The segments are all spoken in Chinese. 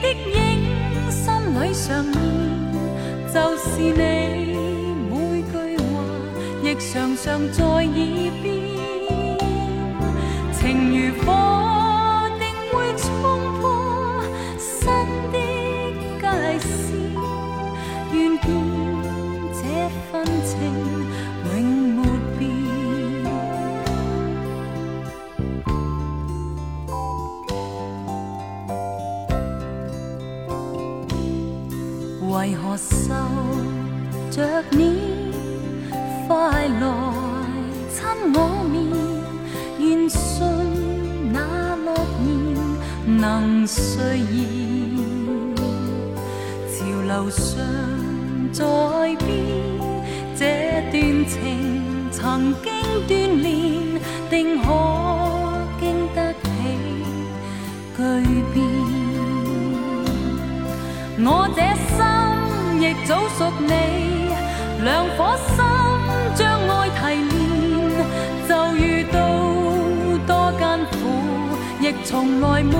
的影心里常现，就是你每句话，亦常常在耳边。情如火，受着你快来亲我面？愿信那诺言能兑现。潮流上在变，这段情曾经锻炼，定可经得起巨变。我这心亦早属你，两颗心将爱提炼，就遇到多艰苦，亦从来没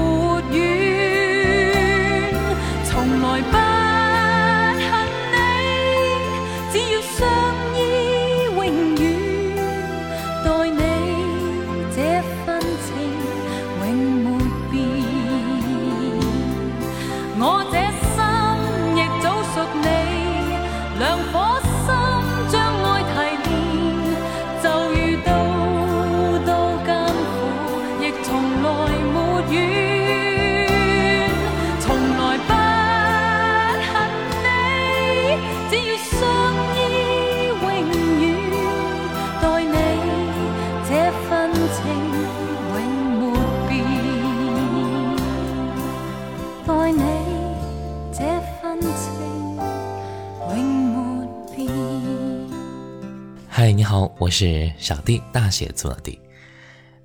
是小弟，大写字的弟。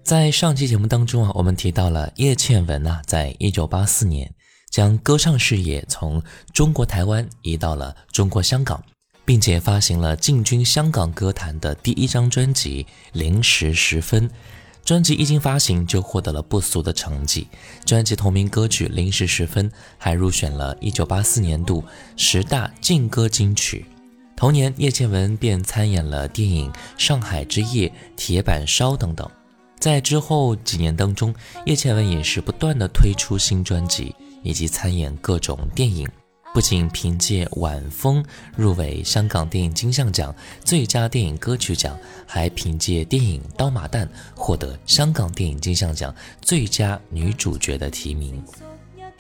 在上期节目当中啊，我们提到了叶倩文啊，在一九八四年将歌唱事业从中国台湾移到了中国香港，并且发行了进军香港歌坛的第一张专辑《零时十分》。专辑一经发行就获得了不俗的成绩，专辑同名歌曲《零时十分》还入选了1984年度十大劲歌金曲。同年，叶倩文便参演了电影《上海之夜》《铁板烧》等等。在之后几年当中，叶倩文也是不断的推出新专辑，以及参演各种电影。不仅凭借《晚风》入围香港电影金像奖最佳电影歌曲奖，还凭借电影《刀马旦》获得香港电影金像奖最佳女主角的提名。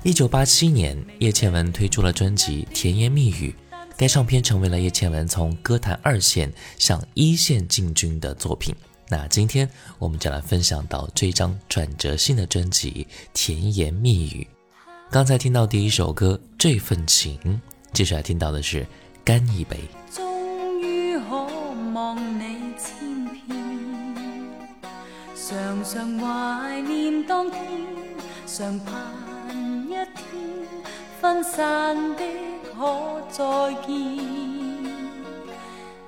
一九八七年，叶倩文推出了专辑《甜言蜜语》，该唱片成为了叶倩文从歌坛二线向一线进军的作品。那今天我们就来分享到这张转折性的专辑《甜言蜜语》。刚才听到第一首歌《这份情》，接下来听到的是《干一杯》。終於可望你千遍，常常懷念當天，常盼一天分散的可再见。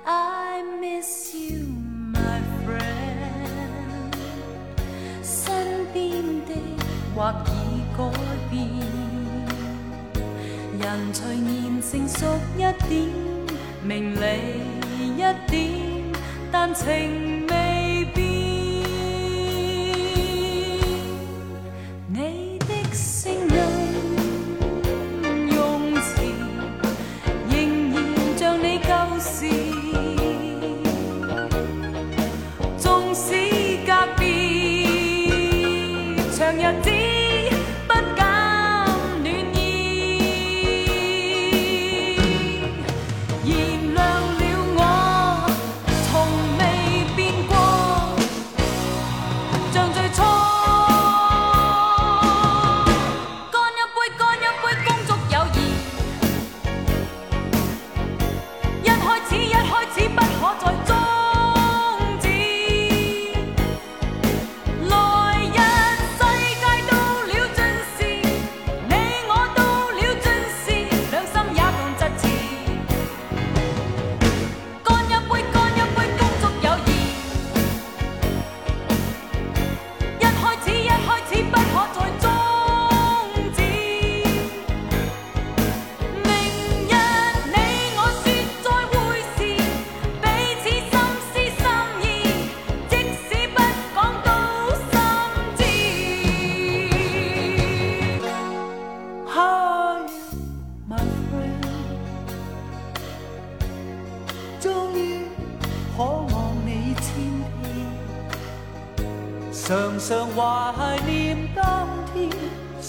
I miss you, my friend，身边的或已改变。人随年成熟一点，明理一点，但情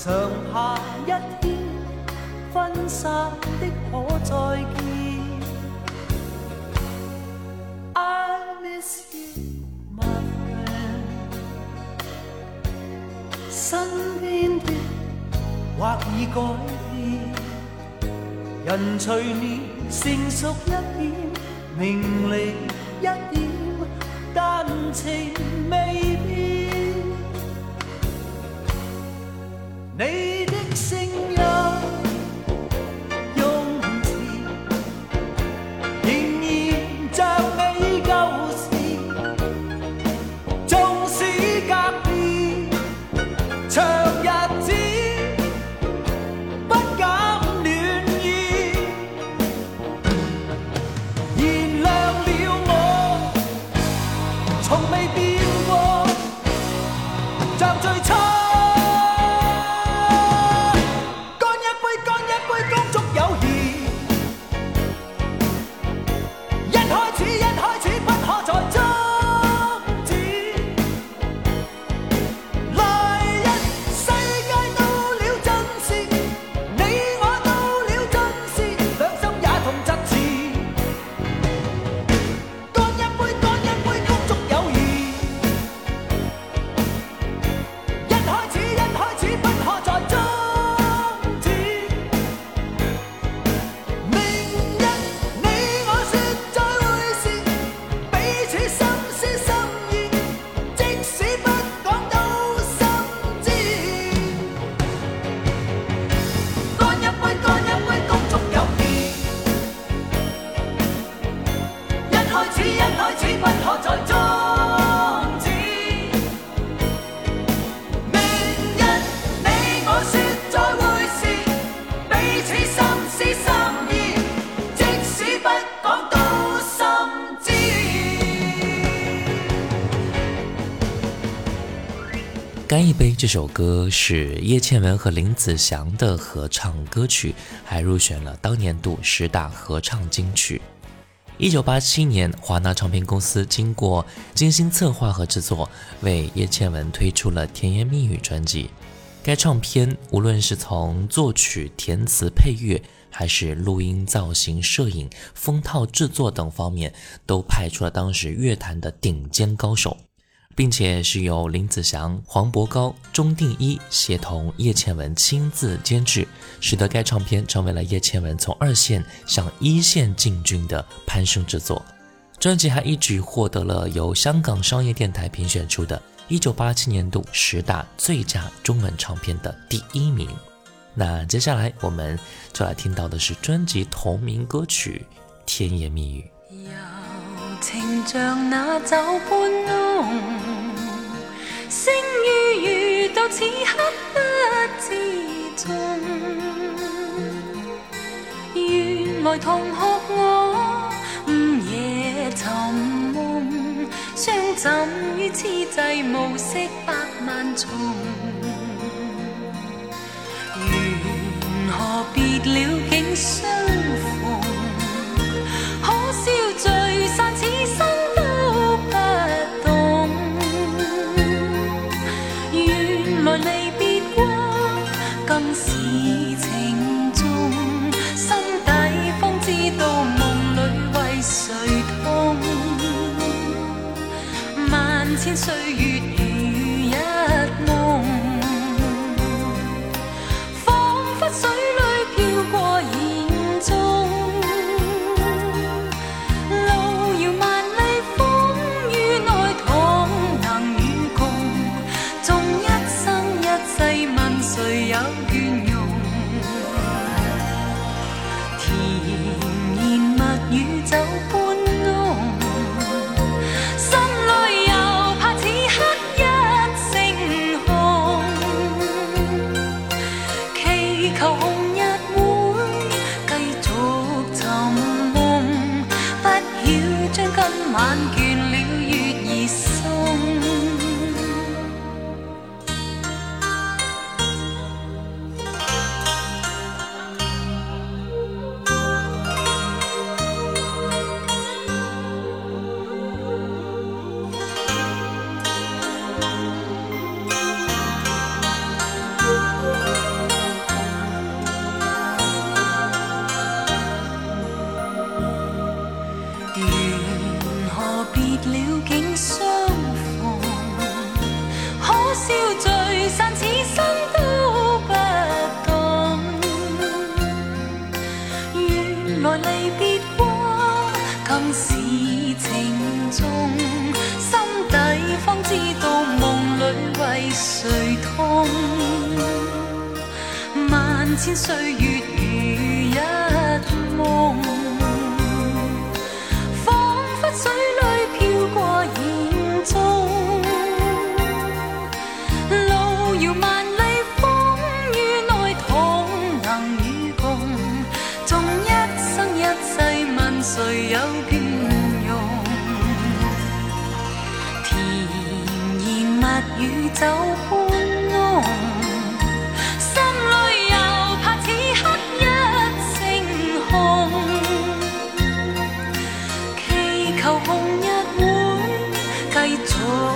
常下一天分散的可再見。I miss you, my friend，身邊的。或已改變，人隨年成熟一點，明利一杯》这首歌是叶倩文和林子祥的合唱歌曲，还入选了当年度十大合唱金曲。一九八七年，华纳唱片公司经过精心策划和制作，为叶倩文推出了《甜言蜜语》专辑。该唱片无论是从作曲、填词、配乐，还是录音、造型、摄影、封套制作等方面，都派出了当时乐坛的顶尖高手。并且是由林子祥、黄渤高、钟定一协同叶倩文亲自监制，使得该唱片成为了叶倩文从二线向一线进军的攀升之作。专辑还一举获得了由香港商业电台评选出的1987年度十大最佳中文唱片的第一名。那接下来我们就来听到的是专辑同名歌曲《甜言蜜语》。情像那酒般浓，星与月到此刻不知踪。原来同学我午夜寻梦，相枕于痴际暮色百万重。缘何别了竟相？so you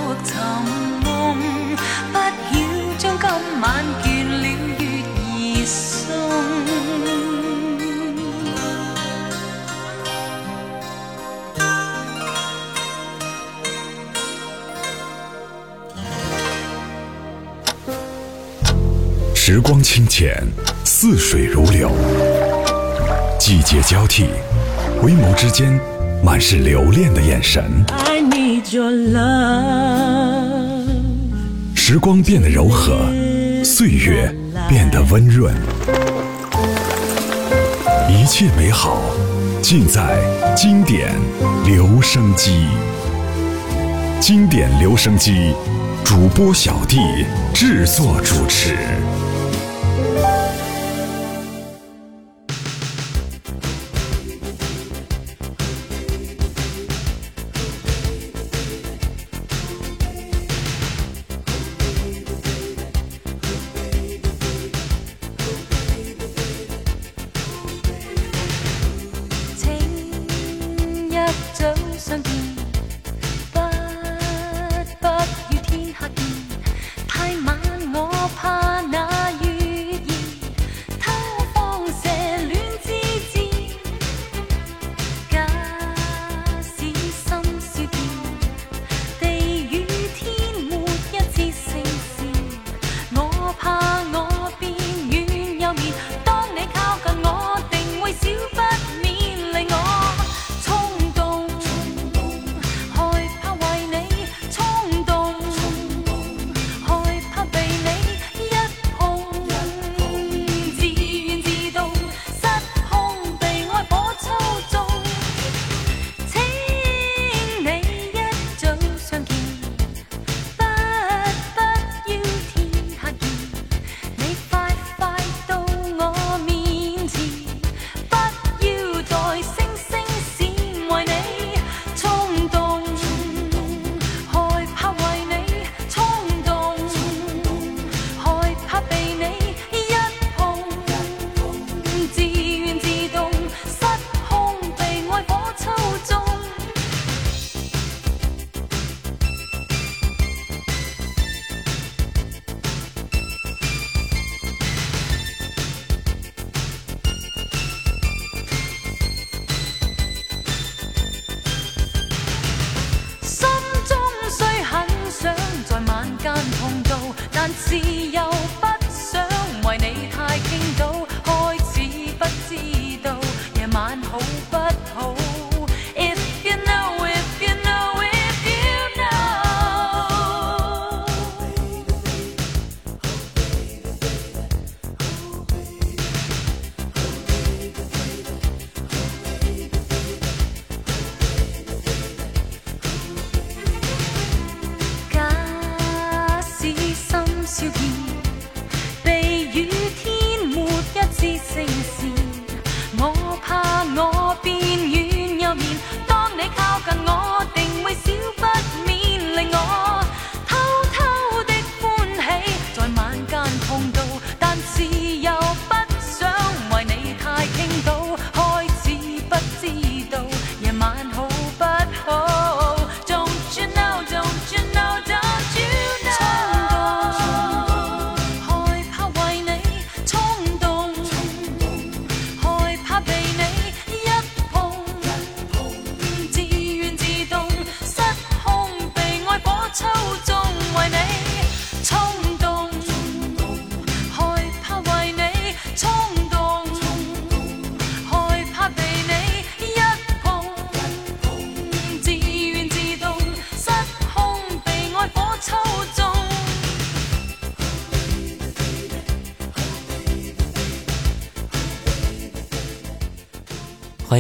續尋夢，不曉將今晚倦了月兒送。时光清浅，似水如流。季节交替，回眸之间满是留恋的眼神。Your love。时光变得柔和，岁月变得温润。一切美好，尽在经典留声机。经典留声机，主播小弟制作主持。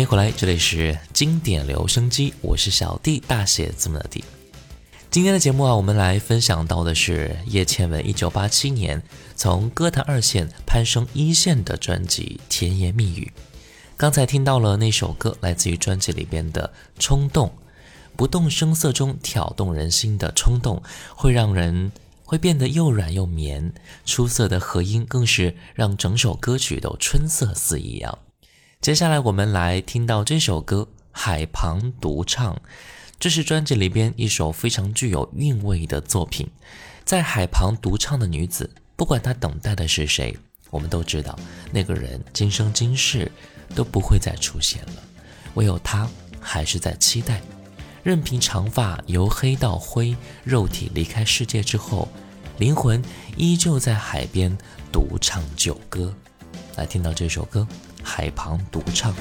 回来，这里是经典留声机，我是小弟，大写字母的弟。今天的节目啊，我们来分享到的是叶倩文一九八七年从歌坛二线攀升一线的专辑《甜言蜜语》。刚才听到了那首歌，来自于专辑里边的《冲动》，不动声色中挑动人心的冲动，会让人会变得又软又绵。出色的和音更是让整首歌曲都春色四溢啊！接下来我们来听到这首歌《海旁独唱》，这是专辑里边一首非常具有韵味的作品。在海旁独唱的女子，不管她等待的是谁，我们都知道那个人今生今世都不会再出现了，唯有她还是在期待。任凭长发由黑到灰，肉体离开世界之后，灵魂依旧在海边独唱旧歌。来听到这首歌。海旁独唱。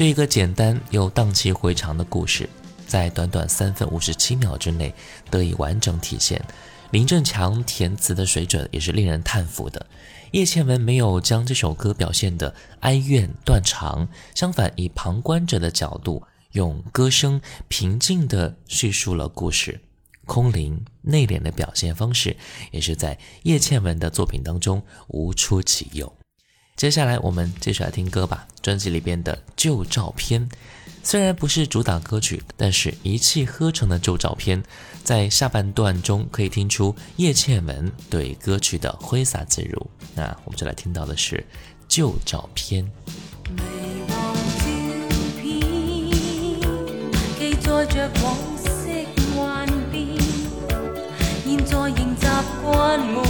这一个简单又荡气回肠的故事，在短短三分五十七秒之内得以完整体现。林振强填词的水准也是令人叹服的。叶倩文没有将这首歌表现的哀怨断肠，相反，以旁观者的角度，用歌声平静地叙述了故事。空灵内敛的表现方式，也是在叶倩文的作品当中无出其右。接下来我们继续来听歌吧，专辑里边的旧照片，虽然不是主打歌曲，但是一气呵成的旧照片，在下半段中可以听出叶倩文对歌曲的挥洒自如。那我们就来听到的是旧照片。在仍习惯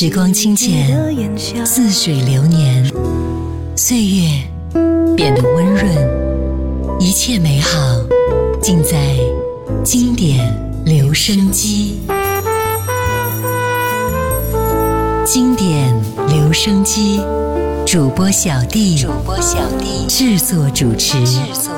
时光清浅，似水流年，岁月变得温润，一切美好尽在经典留声机。经典留声机主播小弟，制作主持。制作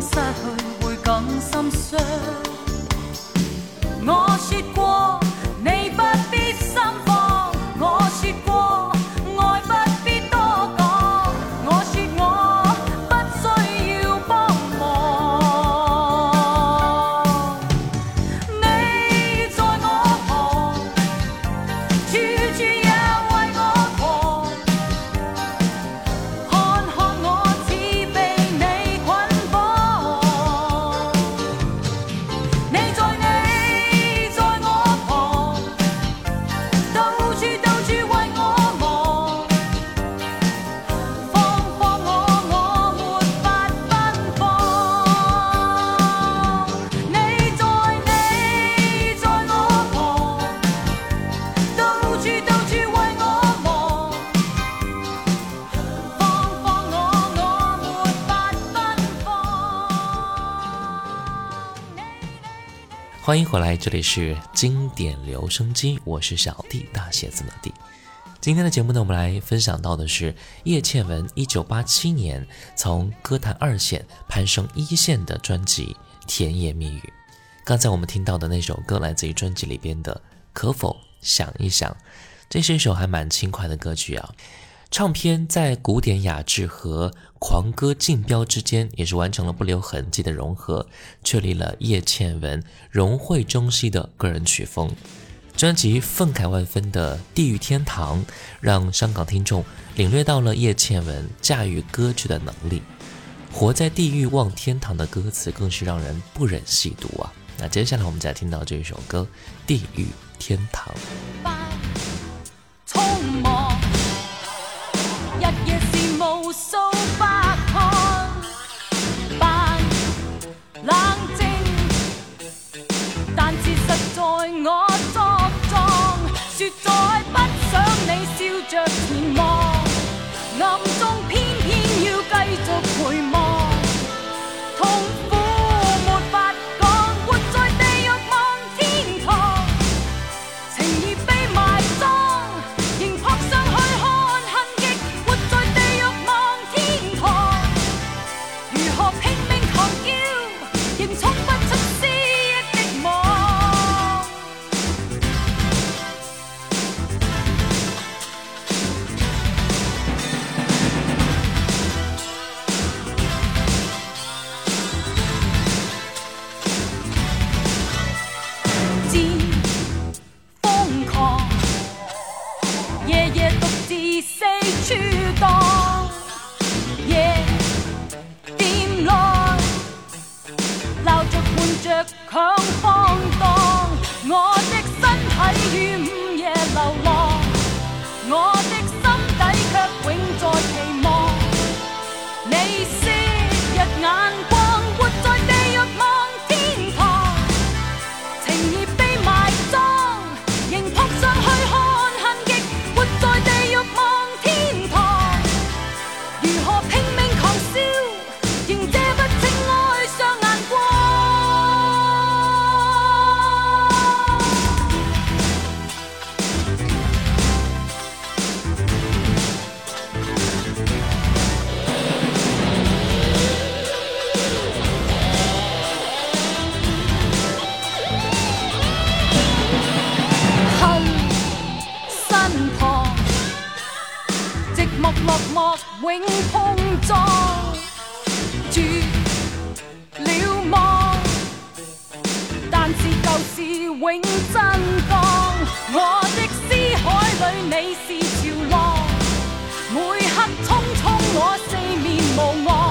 失去会更心伤。迎回来，这里是经典留声机，我是小弟，大写字的弟。今天的节目呢，我们来分享到的是叶倩文一九八七年从歌坛二线攀升一线的专辑《甜言蜜语》。刚才我们听到的那首歌来自于专辑里边的《可否想一想》，这是一首还蛮轻快的歌曲啊。唱片在古典雅致和狂歌竞标之间，也是完成了不留痕迹的融合，确立了叶倩文融汇中西的个人曲风。专辑愤慨万分的《地狱天堂》，让香港听众领略到了叶倩文驾驭歌曲的能力。活在地狱望天堂的歌词更是让人不忍细读啊！那接下来我们再听到这一首歌《地狱天堂》。日夜是无数百看，扮冷静，但是实在我作状，说再不想你笑着永碰撞绝了望。但是旧事永震荡我的思海里你是潮浪每刻匆匆我四面无岸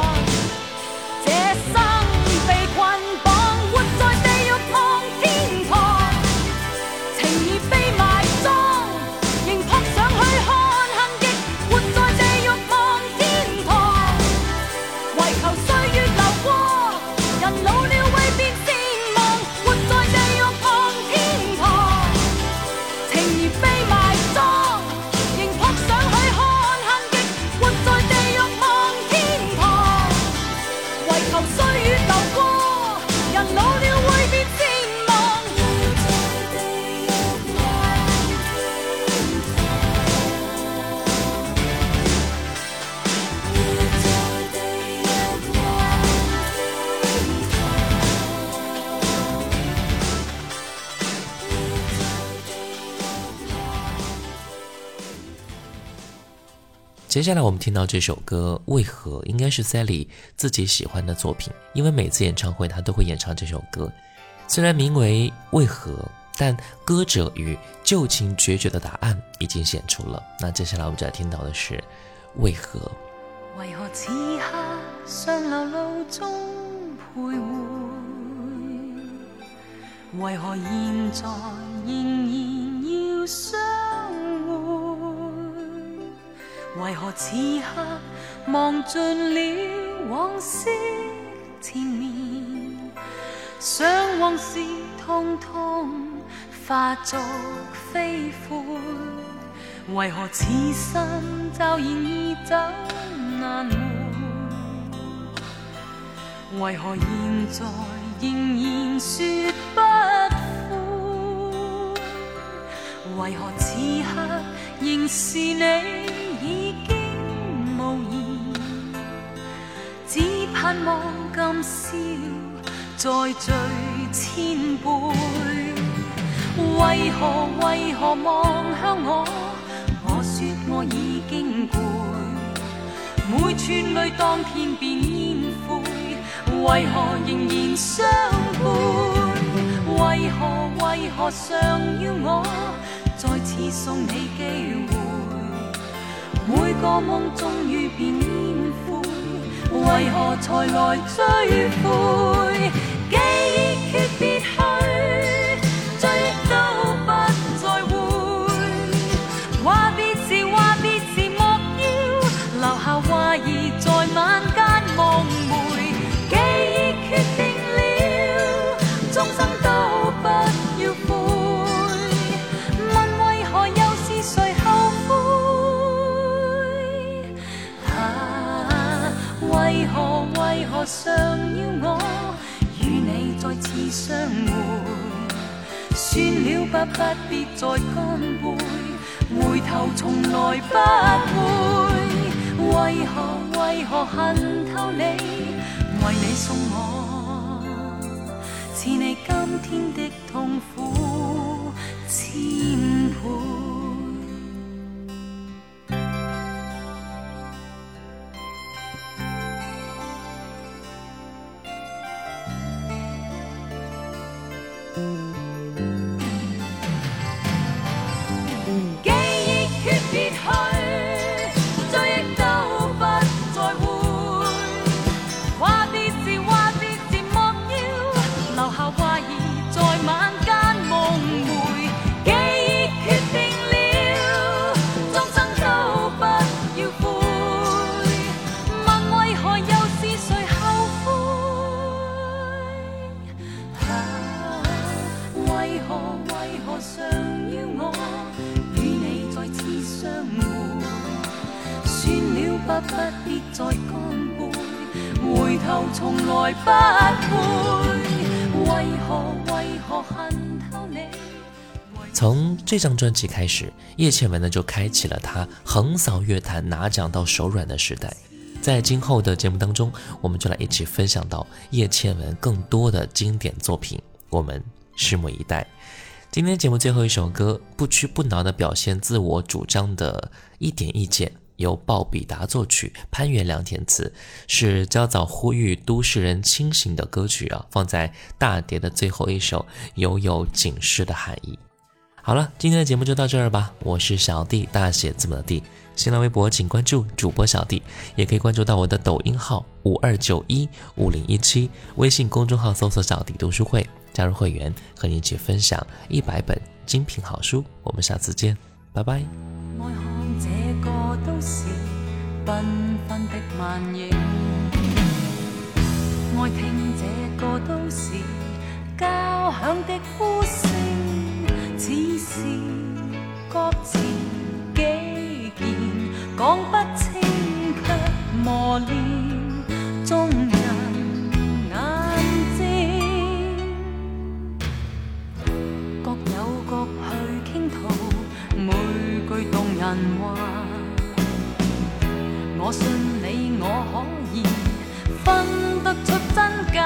接下来我们听到这首歌《为何》，应该是 Sally 自己喜欢的作品，因为每次演唱会她都会演唱这首歌。虽然名为《为何》，但歌者与旧情决绝的答案已经显出了。那接下来我们就要听到的是《为何》。为何此刻上流路中徘徊？为何现在仍然要相为何此刻忘尽了往昔缠绵？想往事通通化作飞灰？为何此生骤然已走？难回，为何现在仍然说不悔？为何此刻仍是你无言？只盼望今宵再聚千杯。为何为何望向我？我说我已经攰。每串泪当天变烟灰，为何仍然相伴？为何为何尚要我再次送你机会？个梦终于变烟灰，为何才来追悔？记忆诀别后，为何尚要我与你再次相会？算了吧，不必再干杯，回头从来不会。为何为何恨透你？为你送我，似你今天的痛苦千倍。记这张专辑开始，叶倩文呢就开启了她横扫乐坛、拿奖到手软的时代。在今后的节目当中，我们就来一起分享到叶倩文更多的经典作品，我们拭目以待。今天节目最后一首歌，不屈不挠的表现自我主张的一点意见，由鲍比达作曲，潘源良填词，是较早呼吁都市人清醒的歌曲啊，放在大碟的最后一首，犹有警示的含义。好了，今天的节目就到这儿吧。我是小弟，大写字母的弟。新浪微博请关注主播小弟，也可以关注到我的抖音号五二九一五零一七，微信公众号搜索“小弟读书会”，加入会员，和你一起分享一百本精品好书。我们下次见，拜拜。爱看这个都市缤纷的幻影，爱听这个都市交响的呼声，似是各自己见，讲不清却磨练众人眼睛。各有各去倾吐每句动人话。我信你，我可以分得出真假。